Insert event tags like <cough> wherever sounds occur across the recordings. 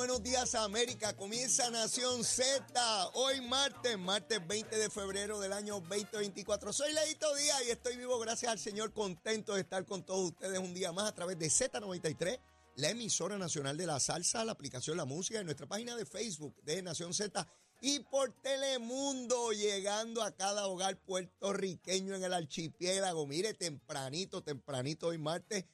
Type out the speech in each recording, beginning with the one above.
buenos días América. Comienza Nación Z. Hoy martes, martes 20 de febrero del año 2024. Soy Leito Díaz y estoy vivo gracias al Señor, contento de estar con todos ustedes un día más a través de Z93, la emisora nacional de la salsa, la aplicación La Música en nuestra página de Facebook de Nación Z y por Telemundo, llegando a cada hogar puertorriqueño en el archipiélago. Mire, tempranito, tempranito hoy martes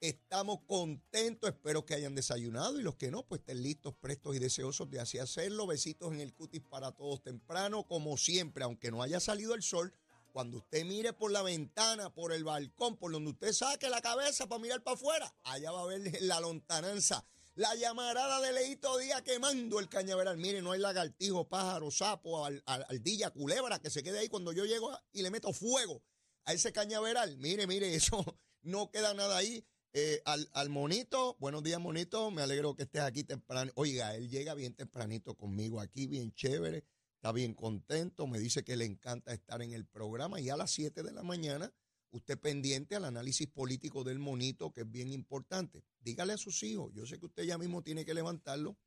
Estamos contentos, espero que hayan desayunado y los que no, pues estén listos, prestos y deseosos de así hacerlo. Besitos en el cutis para todos temprano, como siempre, aunque no haya salido el sol. Cuando usted mire por la ventana, por el balcón, por donde usted saque la cabeza para mirar para afuera, allá va a ver la lontananza, la llamarada de Leito Día quemando el cañaveral. Mire, no hay lagartijo, pájaro, sapo, ardilla, culebra que se quede ahí cuando yo llego y le meto fuego a ese cañaveral. Mire, mire, <laughs> eso no queda nada ahí. Eh, al, al, monito, buenos días, monito. Me alegro que estés aquí temprano. Oiga, él llega bien tempranito conmigo aquí, bien chévere. Está bien contento. Me dice que le encanta estar en el programa. Y a las 7 de la mañana, usted pendiente al análisis político del monito, que es bien importante. Dígale a sus hijos. Yo sé que usted ya mismo tiene que levantarlo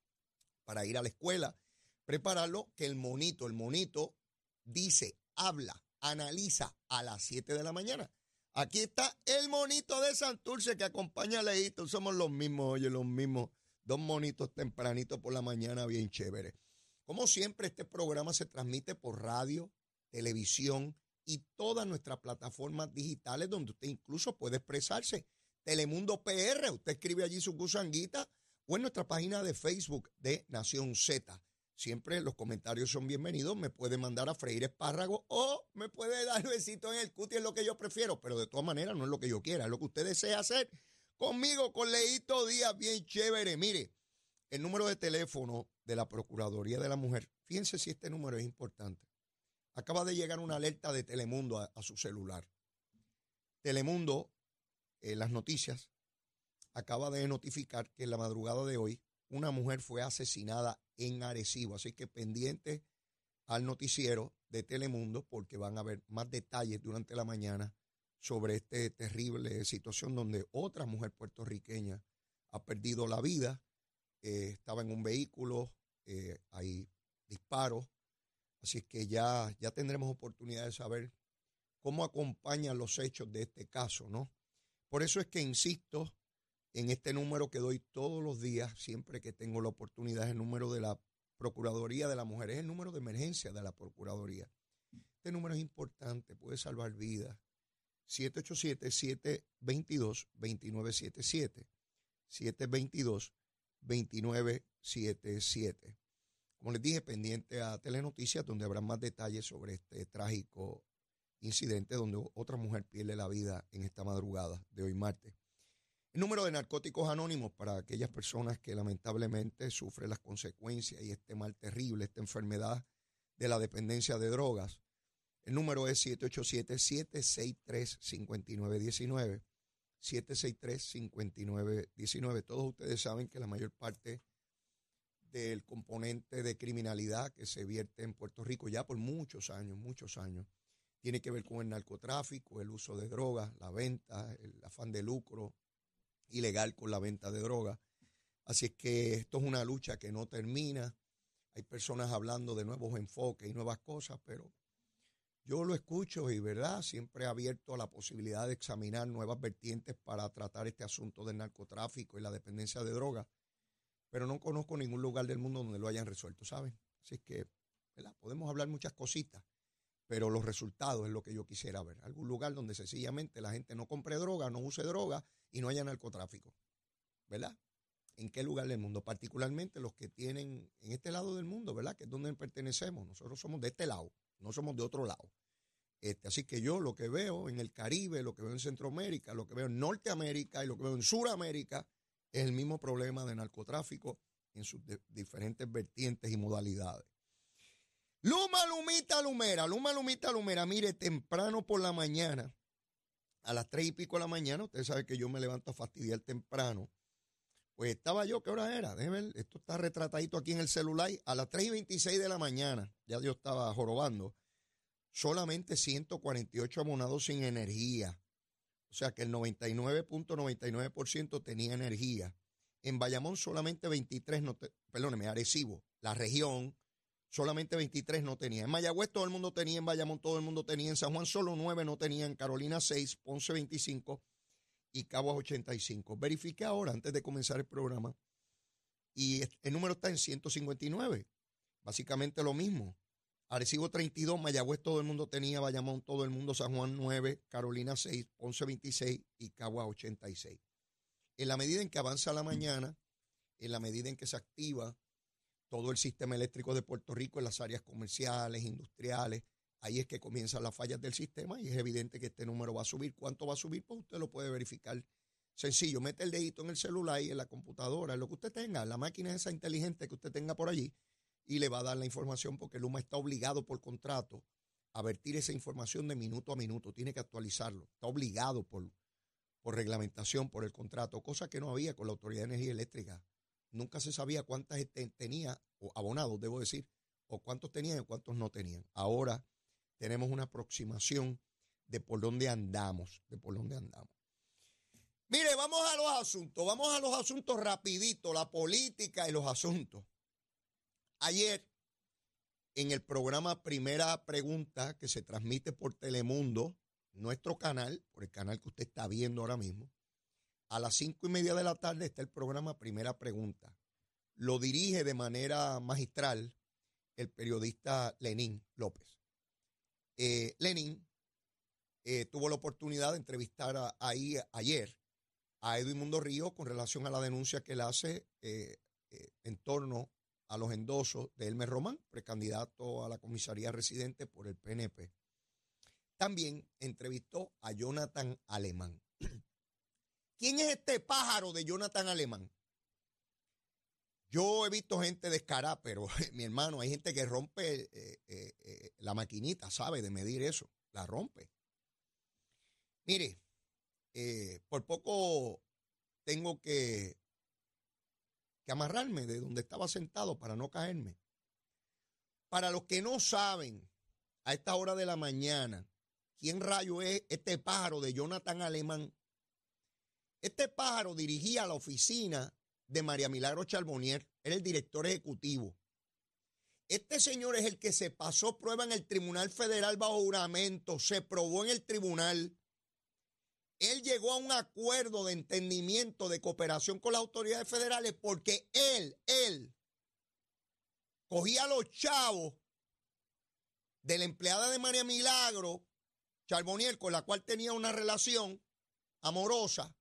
para ir a la escuela, prepararlo, que el monito, el monito dice, habla, analiza a las 7 de la mañana. Aquí está el monito de Santurce que acompaña a Leito. Somos los mismos, oye, los mismos. Dos monitos tempranitos por la mañana, bien chévere. Como siempre, este programa se transmite por radio, televisión y todas nuestras plataformas digitales donde usted incluso puede expresarse. Telemundo PR, usted escribe allí su gusanguita o en nuestra página de Facebook de Nación Z. Siempre los comentarios son bienvenidos. Me puede mandar a freír espárrago o me puede <laughs> dar besito en el cuti, es lo que yo prefiero. Pero de todas maneras, no es lo que yo quiera, es lo que usted desea hacer conmigo, con Leito Díaz, bien chévere. Mire, el número de teléfono de la Procuraduría de la Mujer, fíjense si este número es importante. Acaba de llegar una alerta de Telemundo a, su celular. Telemundo, en las noticias, acaba de notificar que en la madrugada de hoy una mujer fue asesinada en Arecibo. Así que pendiente al noticiero de Telemundo porque van a haber más detalles durante la mañana sobre esta terrible situación donde otra mujer puertorriqueña ha perdido la vida. Eh, estaba en un vehículo, eh, hay disparos. Así que ya, ya tendremos oportunidad de saber cómo acompañan los hechos de este caso, ¿no? Por eso es que insisto en este número que doy todos los días, siempre que tengo la oportunidad, es el número de la Procuraduría de la Mujer, es el número de emergencia de la Procuraduría. Este número es importante, puede salvar vidas. 787-722-2977. 722-2977. Como les dije, pendiente a Telenoticias, donde habrá más detalles sobre este trágico incidente donde otra mujer pierde la vida en esta madrugada de hoy martes. El número de narcóticos anónimos para aquellas personas que lamentablemente sufren las consecuencias y este mal terrible, esta enfermedad de la dependencia de drogas. El número es 787-763-5919. 763-5919. Todos ustedes saben que la mayor parte del componente de criminalidad que se vierte en Puerto Rico ya por muchos años, muchos años, tiene que ver con el narcotráfico, el uso de drogas, la venta, el afán de lucro, ilegal con la venta de droga. Así es que esto es una lucha que no termina. Hay personas hablando de nuevos enfoques y nuevas cosas, pero yo lo escucho y, ¿verdad? Siempre he abierto a la posibilidad de examinar nuevas vertientes para tratar este asunto del narcotráfico y la dependencia de droga, pero no conozco ningún lugar del mundo donde lo hayan resuelto, ¿saben? Así es que, ¿verdad? Podemos hablar muchas cositas, pero los resultados es lo que yo quisiera ver. Algún lugar donde sencillamente la gente no compre droga, no use droga y no haya narcotráfico. ¿Verdad? ¿En qué lugar del mundo? Particularmente los que tienen en este lado del mundo, ¿verdad? Que es donde pertenecemos. Nosotros somos de este lado, no somos de otro lado. Este, así que yo lo que veo en el Caribe, lo que veo en Centroamérica, lo que veo en Norteamérica y lo que veo en Suramérica es el mismo problema de narcotráfico en sus diferentes vertientes y modalidades. Luma, Lumita, Lumera, Luma, Lumita, Lumera, mire, temprano por la mañana, a las tres y pico de la mañana, usted sabe que yo me levanto a fastidiar temprano. Pues estaba yo, ¿qué hora era? Déjeme ver, esto está retratadito aquí en el celular. A las 3 y 26 de la mañana, ya yo estaba jorobando, solamente 148 abonados sin energía. O sea que el 99.99% tenía energía. En Bayamón solamente 23, no perdóneme, Arecibo, la región, solamente 23 no tenía. En Mayagüez todo el mundo tenía, en Bayamón todo el mundo tenía, en San Juan solo 9 no tenían, en Carolina 6, Ponce 25 y Caguas 85. Verifique ahora antes de comenzar el programa y el número está en 159. Básicamente lo mismo. Arecibo 32, Mayagüez todo el mundo tenía, Bayamón todo el mundo, San Juan 9, Carolina 6, Ponce 26 y Caguas 86. En la medida en que avanza la mañana, en la medida en que se activa todo el sistema eléctrico de Puerto Rico en las áreas comerciales, industriales, ahí es que comienzan las fallas del sistema y es evidente que este número va a subir. ¿Cuánto va a subir? Pues usted lo puede verificar. Sencillo, mete el dedito en el celular y en la computadora, lo que usted tenga, la máquina esa inteligente que usted tenga por allí, y le va a dar la información porque Luma está obligado por contrato a vertir esa información de minuto a minuto, tiene que actualizarlo, está obligado por, por reglamentación, por el contrato, cosa que no había con la Autoridad de Energía Eléctrica. Nunca se sabía cuántas tenía, o abonados, debo decir, o cuántos tenían y cuántos no tenían. Ahora tenemos una aproximación de por dónde andamos, de por dónde andamos. Mire, vamos a los asuntos, vamos a los asuntos rapidito, la política y los asuntos. Ayer, en el programa Primera Pregunta, que se transmite por Telemundo, nuestro canal, por el canal que usted está viendo ahora mismo, a las cinco y media de la tarde está el programa Primera Pregunta. Lo dirige de manera magistral el periodista Lenín López. Eh, Lenín eh, tuvo la oportunidad de entrevistar ahí ayer a Edwin Mundo Río con relación a la denuncia que él hace eh, en torno a los endosos de Elmer Román, precandidato a la comisaría residente por el PNP. También entrevistó a Jonathan Alemán. ¿Quién es este pájaro de Jonathan Alemán? Yo he visto gente descarada, pero <laughs> mi hermano, hay gente que rompe eh, eh, eh, la maquinita, sabe de medir eso, la rompe. Mire, por poco tengo que que amarrarme de donde estaba sentado para no caerme. Para los que no saben, a esta hora de la mañana, quién rayo es este pájaro de Jonathan Alemán. Este pájaro dirigía la oficina de María Milagro Charbonnier, era el director ejecutivo. Este señor es el que se pasó prueba en el Tribunal Federal bajo juramento, se probó en el tribunal él llegó a un acuerdo de entendimiento, de cooperación con las autoridades federales, porque él, él, cogía los chavos de la empleada de María Milagro, Charbonier, con la cual tenía una relación amorosa,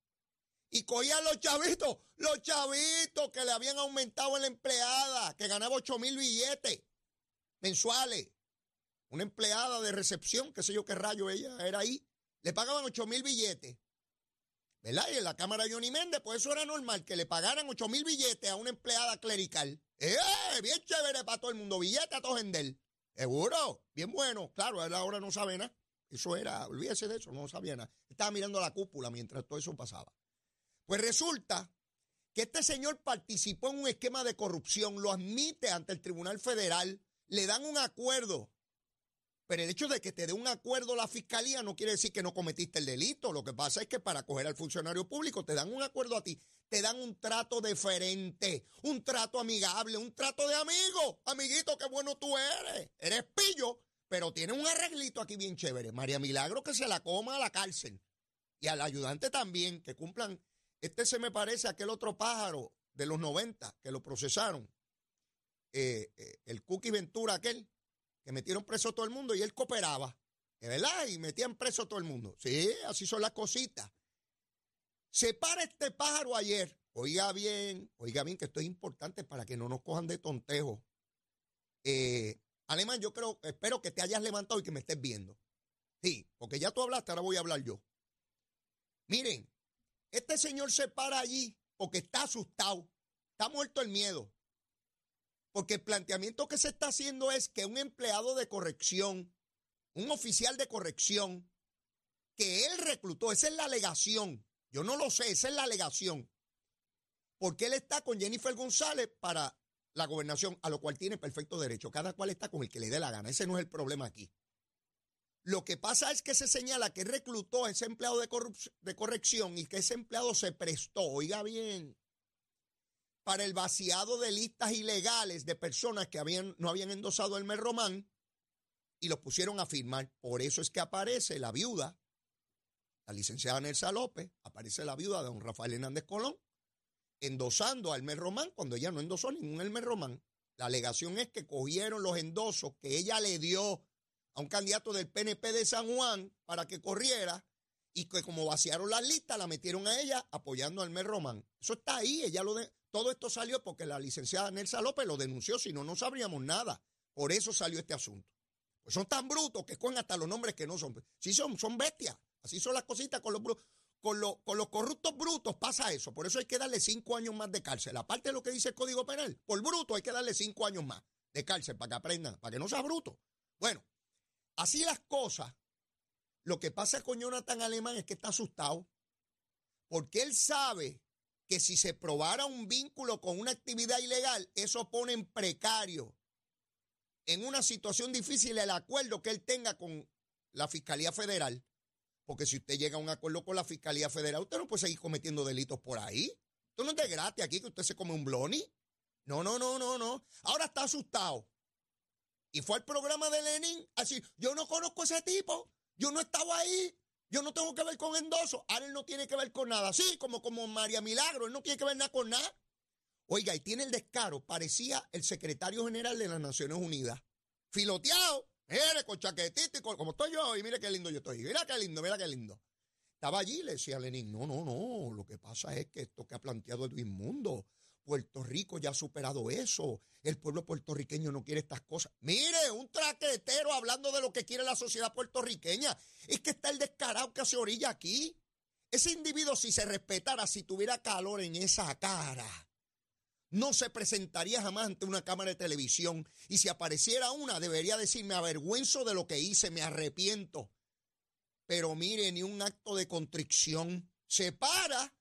y cogía los chavitos, los chavitos que le habían aumentado a la empleada, que ganaba 8 mil billetes mensuales. Una empleada de recepción, qué sé yo qué rayo ella era ahí le pagaban 8 mil billetes. ¿Verdad? Y en la Cámara Johnny Méndez, pues eso era normal, que le pagaran 8 mil billetes a una empleada clerical. ¡Eh! Bien chévere para todo el mundo, billete a todo gender. Seguro, bien bueno. Claro, él ahora no sabe nada. Eso era, olvídese de eso, no sabía nada. Estaba mirando la cúpula mientras todo eso pasaba. Pues resulta que este señor participó en un esquema de corrupción, lo admite ante el Tribunal Federal, le dan un acuerdo pero el hecho de que te dé un acuerdo la fiscalía no quiere decir que no cometiste el delito. Lo que pasa es que para coger al funcionario público te dan un acuerdo a ti, te dan un trato deferente, un trato amigable, un trato de amigo. Amiguito, qué bueno tú eres. Eres pillo, pero tiene un arreglito aquí bien chévere. María Milagro que se la coma a la cárcel. Y al ayudante también, que cumplan. Este se me parece a aquel otro pájaro de los 90 que lo procesaron. Eh, eh, el Cookie Ventura aquel que metieron preso a todo el mundo y él cooperaba, ¿es verdad? Y metían preso a todo el mundo. Sí, así son las cositas. Se para este pájaro ayer. Oiga bien, oiga bien que esto es importante para que no nos cojan de tontejo. Eh, Alemán, yo creo, espero que te hayas levantado y que me estés viendo. Sí, porque ya tú hablaste, ahora voy a hablar yo. Miren, este señor se para allí porque está asustado, está muerto el miedo. Porque el planteamiento que se está haciendo es que un empleado de corrección, un oficial de corrección, que él reclutó, esa es la alegación, yo no lo sé, esa es la alegación, porque él está con Jennifer González para la gobernación, a lo cual tiene perfecto derecho, cada cual está con el que le dé la gana, ese no es el problema aquí. Lo que pasa es que se señala que reclutó a ese empleado de, corrección y que ese empleado se prestó, oiga bien, para el vaciado de listas ilegales de personas que no habían endosado el mes román y los pusieron a firmar. Por eso es que aparece la viuda, la licenciada Nelsa López, aparece la viuda de don Rafael Hernández Colón, endosando al mes román cuando ella no endosó ningún Elmer Román. La alegación es que cogieron los endosos que ella le dio a un candidato del PNP de San Juan para que corriera y que como vaciaron las listas, la metieron a ella apoyando al mes Román. Eso está ahí, ella lo de, todo esto salió porque la licenciada Nelsa López lo denunció, si no, no sabríamos nada. Por eso salió este asunto. Pues son tan brutos que escogen hasta los nombres que no son. Sí son, son bestias. Así son las cositas con los. Con, con los corruptos brutos pasa eso. Por eso hay que darle cinco años más de cárcel. Aparte de lo que dice el Código Penal, por bruto hay que darle cinco años más de cárcel para que aprendan, para que no sea bruto. Bueno, así las cosas. Lo que pasa con Jonathan Alemán es que está asustado. Porque él sabe que si se probara un vínculo con una actividad ilegal, eso pone en precario, en una situación difícil, el acuerdo que él tenga con la Fiscalía Federal. Porque si usted llega a un acuerdo con la Fiscalía Federal, usted no puede seguir cometiendo delitos por ahí. Esto no es de gratis aquí que usted se come un bloni. No, no, no, no, no. Ahora está asustado. Y fue al programa de Lenin así, yo no conozco a ese tipo, yo no estaba ahí, yo no tengo que ver con endoso. Ahora él no tiene que ver con nada. Sí, como, como María Milagro, él no tiene que ver nada con nada. Oiga, y tiene el descaro, parecía el secretario general de las Naciones Unidas. Filoteado, mire, con chaquetito y como estoy yo, y mire qué lindo yo estoy. Mira qué lindo, mira qué lindo. Estaba allí le decía Lenin, no, no, no, lo que pasa es que esto que ha planteado Edwin Mundo, Puerto Rico ya ha superado eso. El pueblo puertorriqueño no quiere estas cosas. Mire, un traquetero hablando de lo que quiere la sociedad puertorriqueña. Es que está el descarado que se orilla aquí. Ese individuo, si se respetara, si tuviera calor en esa cara, no se presentaría jamás ante una cámara de televisión. Y si apareciera una, debería decir, me avergüenzo de lo que hice, me arrepiento. Pero mire, ni un acto de contrición. Se para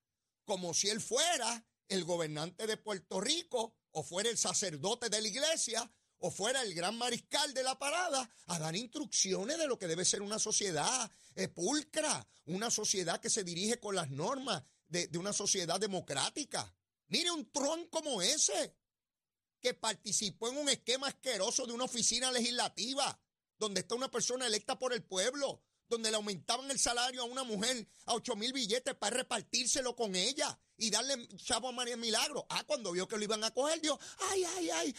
como si él fuera el gobernante de Puerto Rico o fuera el sacerdote de la iglesia o fuera el gran mariscal de la parada a dar instrucciones de lo que debe ser una sociedad pulcra, una sociedad que se dirige con las normas de, una sociedad democrática. Mire un tron como ese, que participó en un esquema asqueroso de una oficina legislativa, donde está una persona electa por el pueblo, donde le aumentaban el salario a una mujer a ocho mil billetes para repartírselo con ella y darle chavo a María Milagro. Ah, cuando vio que lo iban a coger, dijo, ay, ay, ay,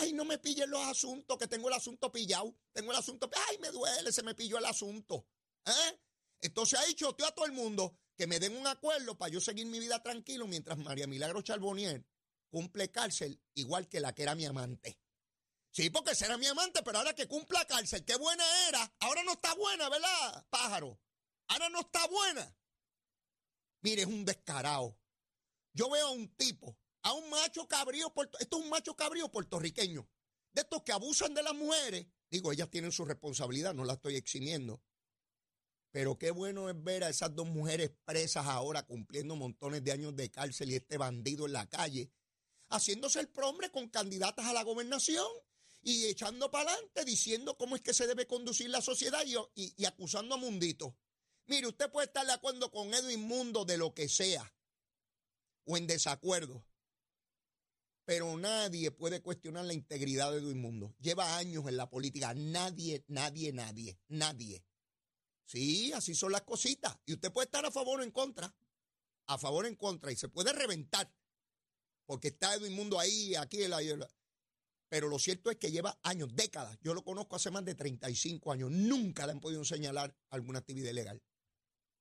ay, no me pillen los asuntos, que tengo el asunto pillado, tengo el asunto, ay, me duele, se me pilló el asunto. ¿Eh? Entonces ahí choteó a todo el mundo que me den un acuerdo para yo seguir mi vida tranquilo mientras María Milagro Charbonier cumple cárcel igual que la que era mi amante. Sí, porque será mi amante, pero ahora que cumpla cárcel, qué buena era. Ahora no está buena, ¿verdad, pájaro? Ahora no está buena. Mire, es un descarado. Yo veo a un tipo, a un macho cabrío, esto es un macho cabrío puertorriqueño, de estos que abusan de las mujeres. Digo, ellas tienen su responsabilidad, no la estoy eximiendo. Pero qué bueno es ver a esas dos mujeres presas ahora cumpliendo montones de años de cárcel y este bandido en la calle, haciéndose el prombre con candidatas a la gobernación y echando para adelante diciendo cómo es que se debe conducir la sociedad y, acusando a Mundito. Mire, usted puede estar de acuerdo con Edwin Mundo de lo que sea o en desacuerdo, pero nadie puede cuestionar la integridad de Edwin Mundo. Lleva años en la política, nadie, nadie, nadie, nadie. Sí, así son las cositas. Y usted puede estar a favor o en contra, a favor o en contra, y se puede reventar, porque está Edwin Mundo ahí, aquí, en la, pero lo cierto es que lleva años, décadas. Yo lo conozco hace más de 35 años. Nunca le han podido señalar alguna actividad ilegal.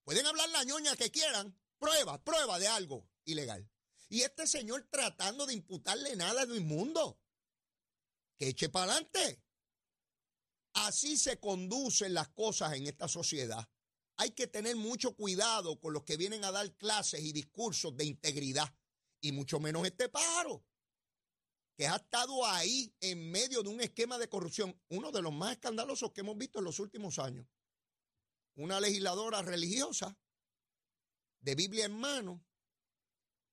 Pueden hablar la ñoña que quieran. Prueba, prueba de algo ilegal. Y este señor tratando de imputarle nada de inmundo. Que eche para adelante. Así se conducen las cosas en esta sociedad. Hay que tener mucho cuidado con los que vienen a dar clases y discursos de integridad. Y mucho menos este paro que ha estado ahí en medio de un esquema de corrupción, uno de los más escandalosos que hemos visto en los últimos años. Una legisladora religiosa, de Biblia en mano,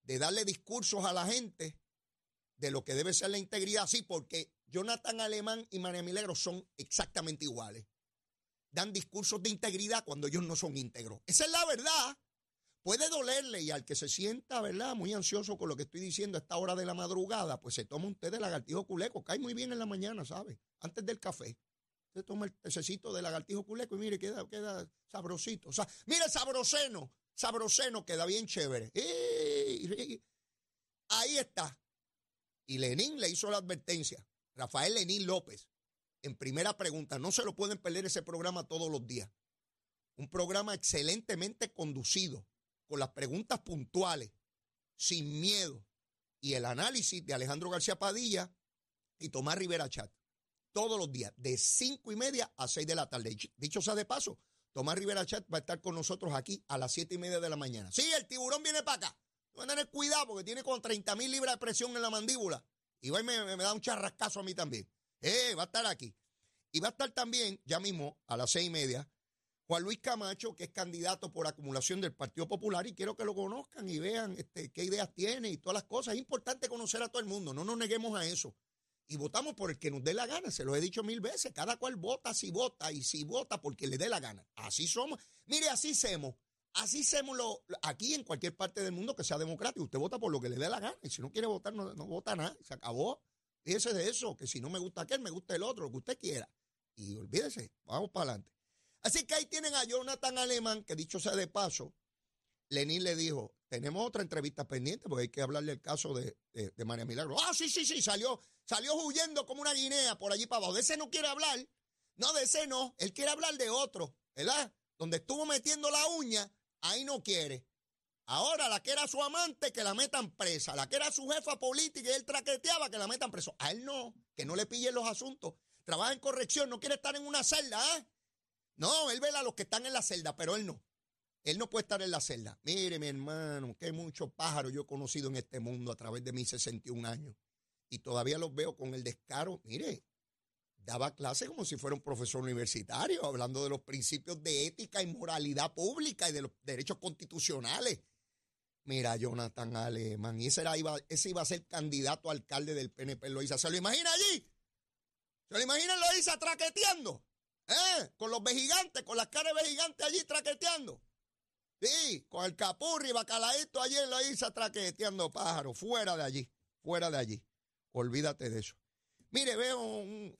de darle discursos a la gente de lo que debe ser la integridad, sí, porque Jonathan Alemán y María Milagro son exactamente iguales. Dan discursos de integridad cuando ellos no son íntegros. Esa es la verdad. Puede dolerle y al que se sienta, ¿verdad? Muy ansioso con lo que estoy diciendo a esta hora de la madrugada, pues se toma un té de lagartijo culeco. Cae muy bien en la mañana, ¿sabe? Antes del café. Se toma el tececito de lagartijo culeco y mire, queda, queda sabrosito. O sea, mire, sabroseno, sabroseno, queda bien chévere. Ahí está. Y Lenín le hizo la advertencia. Rafael Lenín López, en primera pregunta, no se lo pueden perder ese programa todos los días. Un programa excelentemente conducido con las preguntas puntuales, sin miedo, y el análisis de Alejandro García Padilla y Tomás Rivera Chat. Todos los días, de cinco y media a seis de la tarde. Dicho sea de paso, Tomás Rivera Chat va a estar con nosotros aquí a las siete y media de la mañana. Sí, el tiburón viene para acá. Van a tener cuidado porque tiene con 30 mil libras de presión en la mandíbula. Y va me, me, da un charrascazo a mí también. Eh, va a estar aquí. Y va a estar también, ya mismo, a las seis y media, Juan Luis Camacho, que es candidato por acumulación del Partido Popular, y quiero que lo conozcan y vean este, qué ideas tiene y todas las cosas. Es importante conocer a todo el mundo, no nos neguemos a eso. Y votamos por el que nos dé la gana, se lo he dicho mil veces. Cada cual vota si vota y si vota porque le dé la gana. Así somos. Mire, así somos. Así somos lo, aquí en cualquier parte del mundo que sea democrático. Usted vota por lo que le dé la gana. Y si no quiere votar, no, no vota nada. Se acabó. Fíjese de eso, que si no me gusta aquel, me gusta el otro, lo que usted quiera. Y olvídese, vamos para adelante. Así que ahí tienen a Jonathan Alemán, que dicho sea de paso, Lenín le dijo, tenemos otra entrevista pendiente porque hay que hablarle el caso de, María Milagro. Ah, sí, sí, sí, salió, salió huyendo como una guinea por allí para abajo. De ese no quiere hablar. No, de ese no. Él quiere hablar de otro, ¿verdad? Donde estuvo metiendo la uña, ahí no quiere. Ahora la que era su amante, que la metan presa. La que era su jefa política y él traqueteaba, que la metan preso. A él no, que no le pillen los asuntos. Trabaja en corrección, no quiere estar en una celda, ¿eh? No, él vela a los que están en la celda, pero él no. Él no puede estar en la celda. Mire, mi hermano, que muchos pájaros yo he conocido en este mundo a través de mis 61 años. Y todavía los veo con el descaro. Mire, daba clase como si fuera un profesor universitario, hablando de los principios de ética y moralidad pública y de los derechos constitucionales. Mira, Jonathan Alemán, y ese, iba, ese iba a ser candidato a alcalde del PNP Loiza. ¿Se lo imagina allí? ¿Se lo imagina Loiza traqueteando? ¿Eh? Con los vejigantes, con las caras de vejigantes allí traqueteando. Sí, con el capurri, bacalaíto allí en la isla traqueteando pájaros. Fuera de allí, fuera de allí. Olvídate de eso. Mire, veo un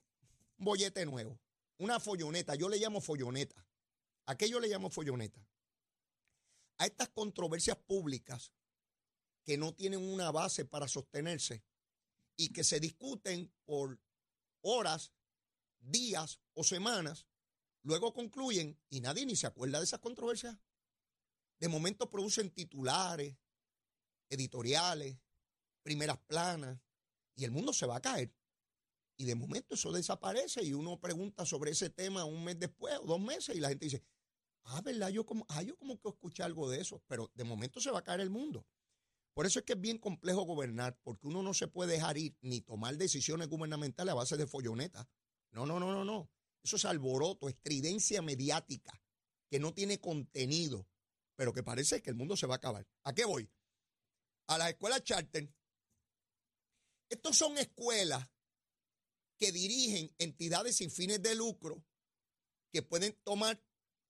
bollete nuevo, una folloneta. Yo le llamo folloneta. ¿A qué yo le llamo folloneta? A estas controversias públicas que no tienen una base para sostenerse y que se discuten por horas días o semanas, luego concluyen y nadie ni se acuerda de esas controversias. De momento producen titulares, editoriales, primeras planas, y el mundo se va a caer. Y de momento eso desaparece y uno pregunta sobre ese tema un mes después o dos meses y la gente dice, ah, ¿verdad? Yo como, ah, yo como que escuché algo de eso, pero de momento se va a caer el mundo. Por eso es que es bien complejo gobernar, porque uno no se puede dejar ir ni tomar decisiones gubernamentales a base de follonetas. No, no, no, no, no. Eso es alboroto, estridencia mediática que no tiene contenido, pero que parece que el mundo se va a acabar. ¿A qué voy? A las escuelas charter. Estos son escuelas que dirigen entidades sin fines de lucro que pueden tomar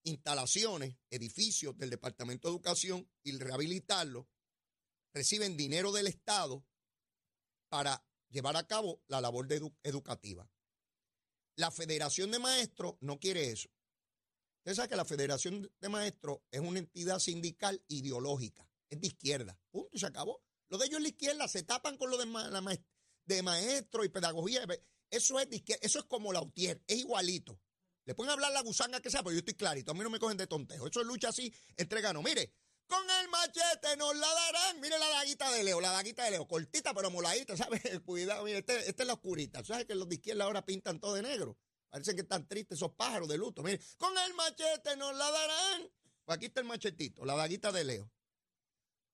instalaciones, edificios del Departamento de Educación y rehabilitarlos, reciben dinero del Estado para llevar a cabo la labor educativa. La Federación de Maestros no quiere eso. Usted sabe que la Federación de Maestros es una entidad sindical ideológica, es de izquierda. Punto, y se acabó. Lo de ellos es la izquierda, se tapan con lo de, ma maestro y pedagogía. Eso es de izquierda, eso es como la UTIER, es igualito. Le pueden hablar la gusanga que sea, pero yo estoy clarito, a mí no me cogen de tontejo. Eso es lucha así entre ganos. Mire, con el machete nos la darán. Mire la daguita de Leo, la daguita de Leo, cortita pero moladita, ¿sabes? <laughs> Cuidado, mire, este, esta es la oscurita. ¿Sabes que los de izquierda ahora pintan todo de negro? Parecen que están tristes esos pájaros de luto. Mire, con el machete nos la darán. Pues aquí está el machetito, la daguita de Leo.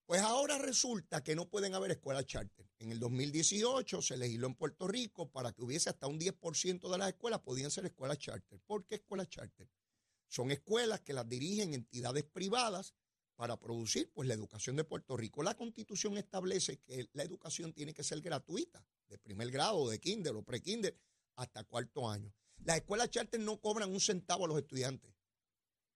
Pues ahora resulta que no pueden haber escuelas charter. En el 2018 se legisló en Puerto Rico para que hubiese hasta un 10% de las escuelas podían ser escuelas charter. ¿Por qué escuelas charter? Son escuelas que las dirigen entidades privadas para producir pues la educación de Puerto Rico. La Constitución establece que la educación tiene que ser gratuita, de primer grado, de kinder o pre-kinder, hasta cuarto año. Las escuelas charter no cobran un centavo a los estudiantes.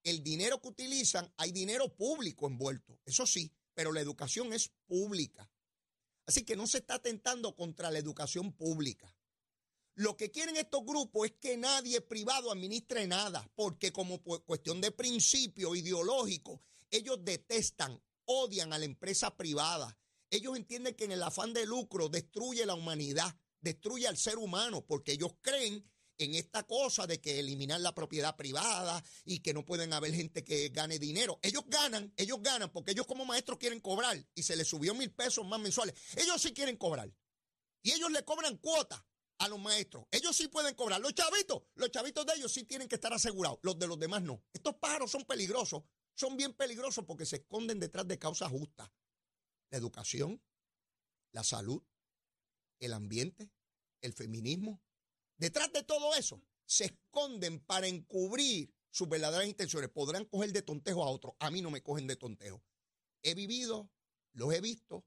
el dinero que utilizan, hay dinero público envuelto, eso sí, pero la educación es pública. Así que no se está atentando contra la educación pública. Lo que quieren estos grupos es que nadie privado administre nada, porque como cuestión de principio ideológico, ellos detestan, odian a la empresa privada. Ellos entienden que en el afán de lucro destruye la humanidad, destruye al ser humano, porque ellos creen en esta cosa de que eliminar la propiedad privada y que no pueden haber gente que gane dinero. Ellos ganan, ellos ganan porque ellos como maestros quieren cobrar y se les subió mil pesos más mensuales. Ellos sí quieren cobrar. Y ellos le cobran cuota a los maestros. Ellos sí pueden cobrar. Los chavitos, los chavitos de ellos sí tienen que estar asegurados. Los de los demás no. Estos pájaros son peligrosos. Son bien peligrosos porque se esconden detrás de causas justas. La educación, la salud, el ambiente, el feminismo, Detrás de todo eso se esconden para encubrir sus verdaderas intenciones. Podrán coger de tontejo a otros. A mí no me cogen de tontejo. He vivido, los he visto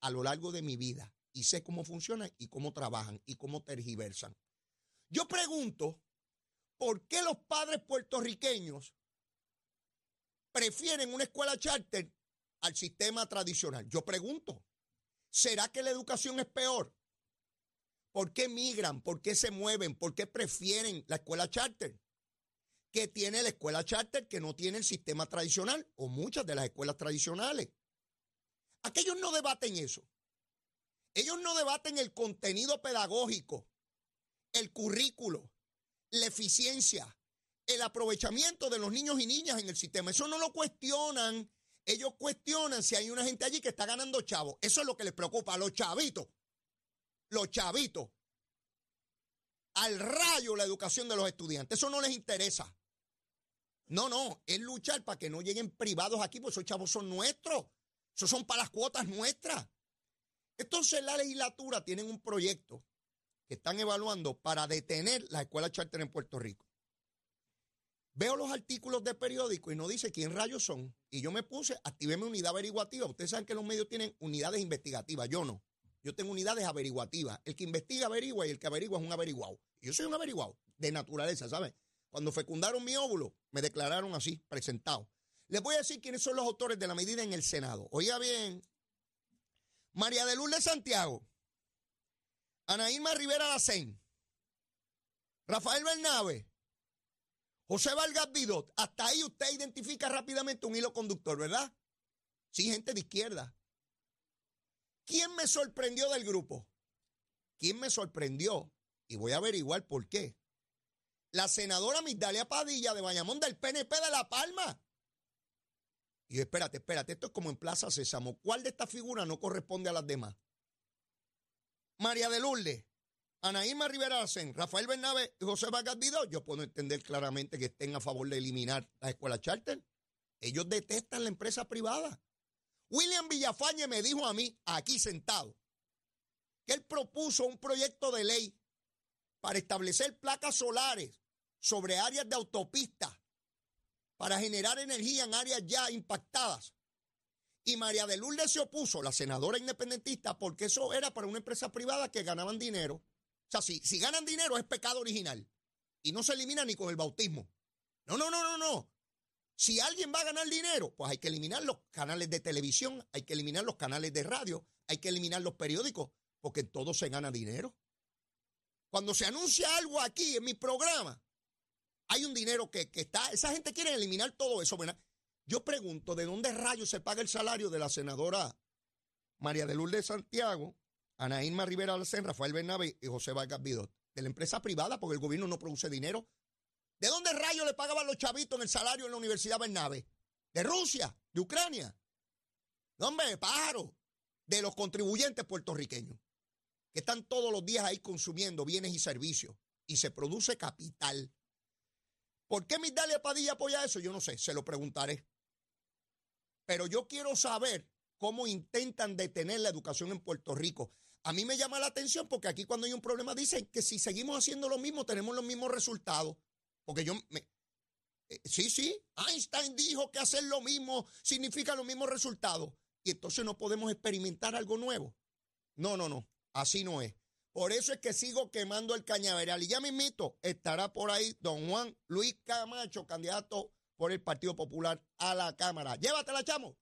a lo largo de mi vida y sé cómo funcionan y cómo trabajan y cómo tergiversan. Yo pregunto, ¿por qué los padres puertorriqueños prefieren una escuela charter al sistema tradicional? Yo pregunto, ¿será que la educación es peor? ¿Por qué migran? ¿Por qué se mueven? ¿Por qué prefieren la escuela charter? ¿Qué tiene la escuela charter que no tiene el sistema tradicional o muchas de las escuelas tradicionales? Aquellos no debaten eso. Ellos no debaten el contenido pedagógico, el currículo, la eficiencia, el aprovechamiento de los niños y niñas en el sistema. Eso no lo cuestionan. Ellos cuestionan si hay una gente allí que está ganando chavos. Eso es lo que les preocupa a los chavitos los chavitos. Al rayo la educación de los estudiantes. Eso no les interesa. No, no, es luchar para que no lleguen privados aquí, porque esos chavos son nuestros. Esos son para las cuotas nuestras. Entonces la legislatura tiene un proyecto que están evaluando para detener la escuela charter en Puerto Rico. Veo los artículos de periódico y no dice quién rayos son. Y yo me puse, activé mi unidad averiguativa. Ustedes saben que los medios tienen unidades investigativas, yo no. Yo tengo unidades averiguativas. El que investiga averigua y el que averigua es un averiguado. Yo soy un averiguado de naturaleza, ¿sabes? Cuando fecundaron mi óvulo, me declararon así, presentado. Les voy a decir quiénes son los autores de la medida en el Senado. Oiga bien, María de Lourdes Santiago, Anaíma Rivera Lacén, Rafael Bernabe, José Vargas Vidot. Hasta ahí usted identifica rápidamente un hilo conductor, ¿verdad? Sí, gente de izquierda. ¿Quién me sorprendió del grupo? ¿Quién me sorprendió? Y voy a averiguar por qué. La senadora Migdalia Padilla de Bayamón del PNP de La Palma. Y espérate, espérate, esto es como en Plaza Sésamo. ¿Cuál de estas figuras no corresponde a las demás? María de Lourdes, Anaíma Rivera Arcén, Rafael Bernabe y José Vargas. Yo puedo entender claramente que estén a favor de eliminar la escuela charter. Ellos detestan la empresa privada. William Villafañe me dijo a mí, aquí sentado, que él propuso un proyecto de ley para establecer placas solares sobre áreas de autopista para generar energía en áreas ya impactadas. Y María de Lourdes se opuso, la senadora independentista, porque eso era para una empresa privada que ganaban dinero. O sea, si, si ganan dinero es pecado original. Y no se elimina ni con el bautismo. No, no, no, no, no. Si alguien va a ganar dinero, pues hay que eliminar los canales de televisión, hay que eliminar los canales de radio, hay que eliminar los periódicos, porque en todo se gana dinero. Cuando se anuncia algo aquí en mi programa, hay un dinero que, está, esa gente quiere eliminar todo eso. Yo pregunto, ¿de dónde rayos se paga el salario de la senadora María de Lourdes Santiago, Anaíma Rivera Alcén, Rafael Bernabe y José Vargas Vidot? De la empresa privada, porque el gobierno no produce dinero. ¿De dónde rayos le pagaban los chavitos en el salario en la Universidad Bernabe? ¿De Rusia? ¿De Ucrania? No, hombre, pájaro. De los contribuyentes puertorriqueños, que están todos los días ahí consumiendo bienes y servicios y se produce capital. ¿Por qué Migdalia Padilla apoya eso? Yo no sé, se lo preguntaré. Pero yo quiero saber cómo intentan detener la educación en Puerto Rico. A mí me llama la atención porque aquí cuando hay un problema dicen que si seguimos haciendo lo mismo tenemos los mismos resultados. Porque yo me, eh, sí, sí, Einstein dijo que hacer lo mismo significa los mismos resultados. Y entonces no podemos experimentar algo nuevo. No, no, no, así no es. Por eso es que sigo quemando el cañaveral. Y ya mismito estará por ahí don Juan Luis Camacho, candidato por el Partido Popular a la Cámara. Llévatela, chamo.